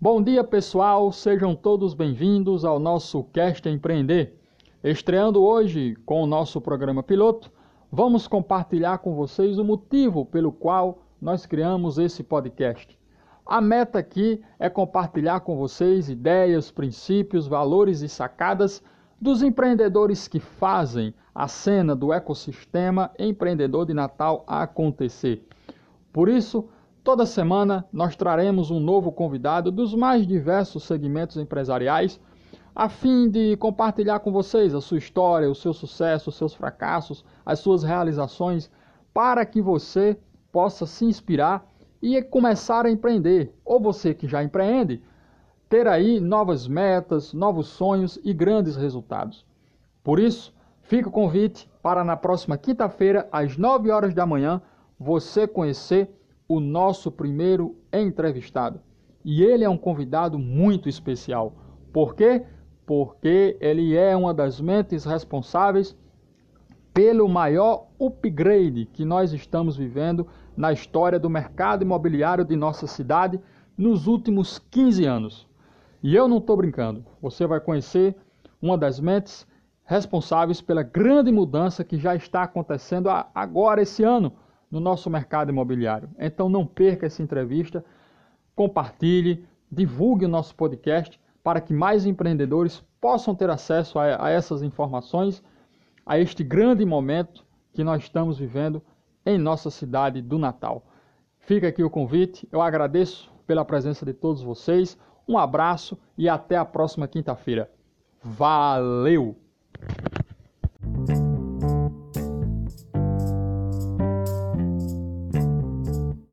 Bom dia, pessoal. Sejam todos bem-vindos ao nosso Cast Empreender. Estreando hoje com o nosso programa piloto, vamos compartilhar com vocês o motivo pelo qual nós criamos esse podcast. A meta aqui é compartilhar com vocês ideias, princípios, valores e sacadas dos empreendedores que fazem a cena do ecossistema empreendedor de Natal acontecer. Por isso, Toda semana nós traremos um novo convidado dos mais diversos segmentos empresariais, a fim de compartilhar com vocês a sua história, o seu sucesso, os seus fracassos, as suas realizações, para que você possa se inspirar e começar a empreender. Ou você que já empreende, ter aí novas metas, novos sonhos e grandes resultados. Por isso, fica o convite para na próxima quinta-feira, às 9 horas da manhã, você conhecer o nosso primeiro entrevistado. E ele é um convidado muito especial. Por quê? Porque ele é uma das mentes responsáveis pelo maior upgrade que nós estamos vivendo na história do mercado imobiliário de nossa cidade nos últimos 15 anos. E eu não estou brincando, você vai conhecer uma das mentes responsáveis pela grande mudança que já está acontecendo agora esse ano no nosso mercado imobiliário. Então não perca essa entrevista, compartilhe, divulgue o nosso podcast para que mais empreendedores possam ter acesso a, essas informações, a este grande momento que nós estamos vivendo em nossa cidade do Natal. Fica aqui o convite, eu agradeço pela presença de todos vocês, um abraço e até a próxima quinta-feira. Valeu!